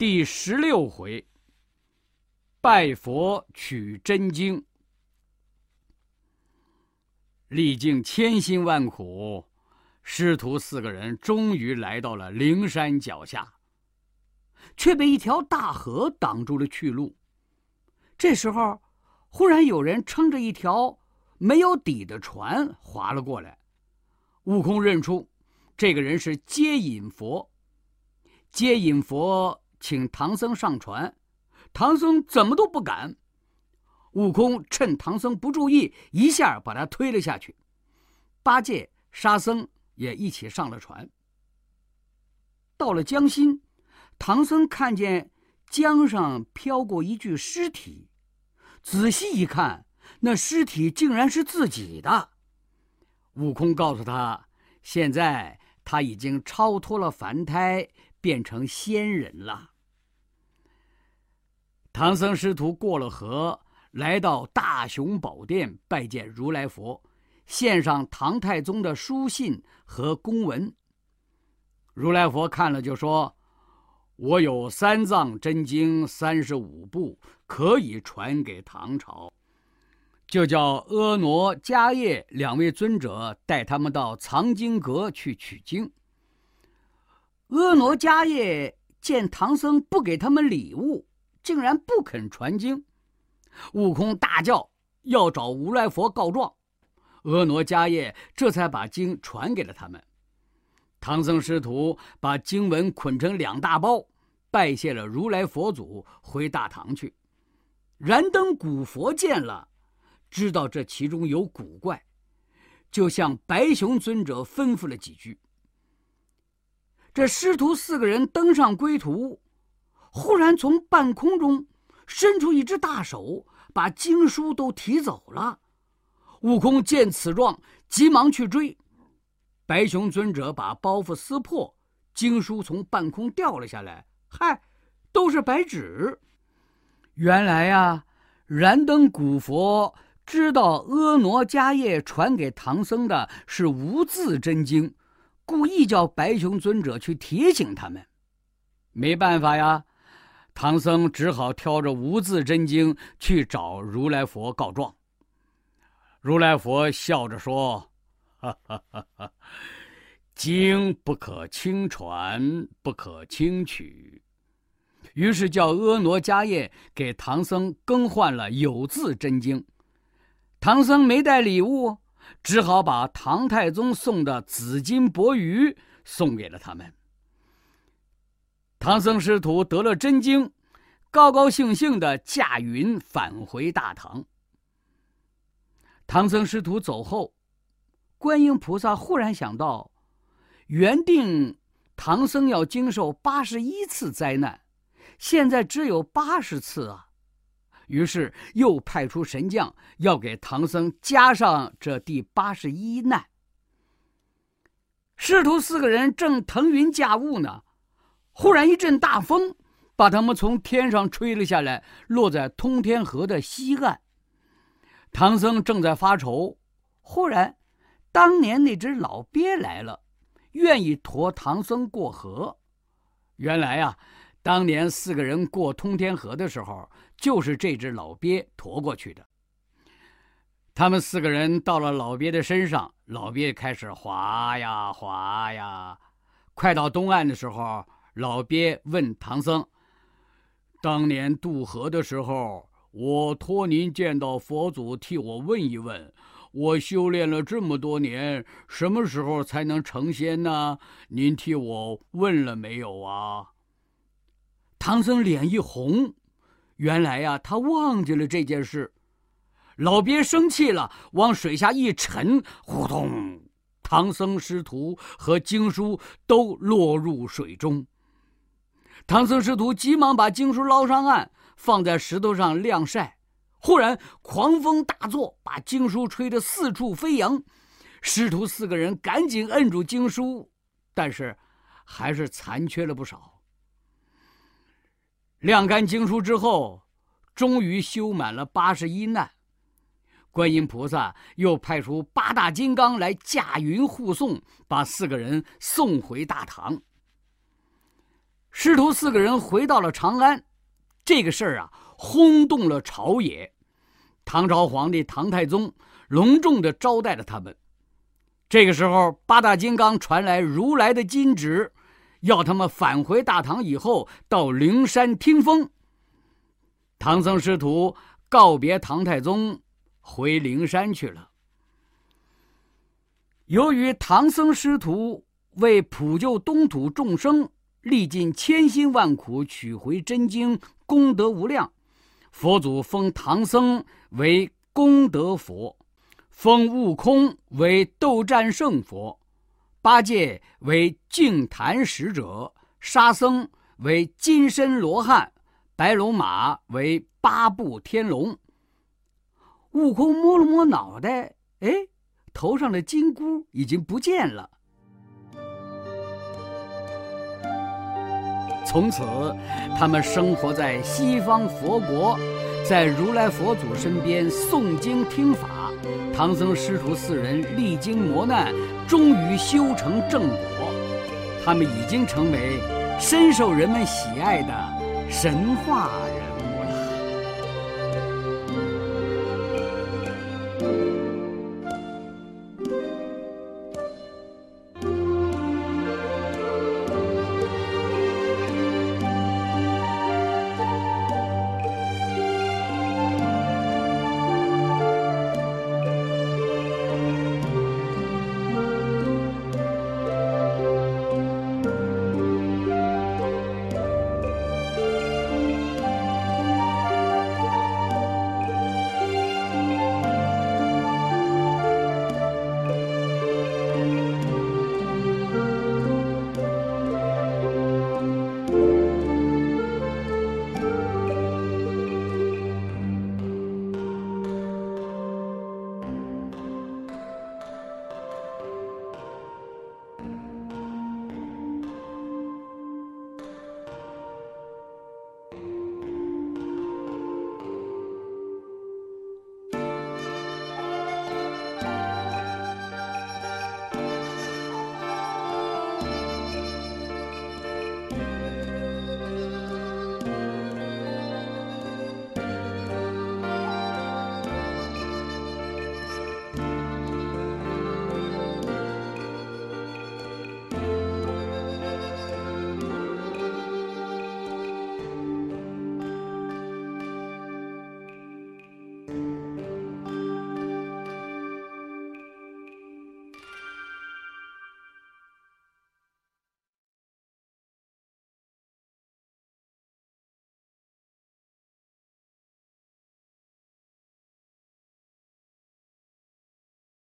第十六回，拜佛取真经。历经千辛万苦，师徒四个人终于来到了灵山脚下，却被一条大河挡住了去路。这时候，忽然有人撑着一条没有底的船划了过来。悟空认出，这个人是接引佛。接引佛请唐僧上船，唐僧怎么都不敢。悟空趁唐僧不注意，一下把他推了下去。八戒、沙僧也一起上了船。到了江心，唐僧看见江上飘过一具尸体，仔细一看，那尸体竟然是自己的。悟空告诉他，现在他已经超脱了凡胎。变成仙人了。唐僧师徒过了河，来到大雄宝殿拜见如来佛，献上唐太宗的书信和公文。如来佛看了就说：“我有三藏真经三十五部，可以传给唐朝，就叫阿傩、迦叶两位尊者带他们到藏经阁去取经。”婀娜迦叶见唐僧不给他们礼物，竟然不肯传经，悟空大叫要找如来佛告状。婀娜迦叶这才把经传给了他们。唐僧师徒把经文捆成两大包，拜谢了如来佛祖，回大唐去。燃灯古佛见了，知道这其中有古怪，就向白熊尊者吩咐了几句。这师徒四个人登上归途，忽然从半空中伸出一只大手，把经书都提走了。悟空见此状，急忙去追。白熊尊者把包袱撕破，经书从半空掉了下来。嗨，都是白纸。原来呀，燃灯古佛知道婀娜迦叶传给唐僧的是无字真经。故意叫白熊尊者去提醒他们，没办法呀，唐僧只好挑着无字真经去找如来佛告状。如来佛笑着说：“哈哈哈哈经不可轻传，不可轻取。”于是叫婀娜迦叶给唐僧更换了有字真经。唐僧没带礼物。只好把唐太宗送的紫金钵盂送给了他们。唐僧师徒得了真经，高高兴兴的驾云返回大唐。唐僧师徒走后，观音菩萨忽然想到，原定唐僧要经受八十一次灾难，现在只有八十次啊。于是又派出神将要给唐僧加上这第八十一难。师徒四个人正腾云驾雾呢，忽然一阵大风把他们从天上吹了下来，落在通天河的西岸。唐僧正在发愁，忽然，当年那只老鳖来了，愿意驮唐僧过河。原来呀。当年四个人过通天河的时候，就是这只老鳖驮过去的。他们四个人到了老鳖的身上，老鳖开始划呀划呀。快到东岸的时候，老鳖问唐僧：“当年渡河的时候，我托您见到佛祖，替我问一问，我修炼了这么多年，什么时候才能成仙呢？您替我问了没有啊？”唐僧脸一红，原来呀，他忘记了这件事。老鳖生气了，往水下一沉，呼通，唐僧师徒和经书都落入水中。唐僧师徒急忙把经书捞上岸，放在石头上晾晒。忽然狂风大作，把经书吹得四处飞扬。师徒四个人赶紧摁住经书，但是还是残缺了不少。晾干经书之后，终于修满了八十一难。观音菩萨又派出八大金刚来驾云护送，把四个人送回大唐。师徒四个人回到了长安，这个事儿啊，轰动了朝野。唐朝皇帝唐太宗隆重的招待了他们。这个时候，八大金刚传来如来的金旨，要他们返回大唐以后到灵山听风。唐僧师徒告别唐太宗，回灵山去了。由于唐僧师徒为普救东土众生，历尽千辛万苦取回真经，功德无量。佛祖封唐僧为功德佛，封悟空为斗战胜佛，八戒为净坛使者，沙僧为金身罗汉，白龙马为八部天龙。悟空摸了摸脑袋，哎。头上的金箍已经不见了。从此，他们生活在西方佛国，在如来佛祖身边诵经听法。唐僧师徒四人历经磨难，终于修成正果。他们已经成为深受人们喜爱的神话人。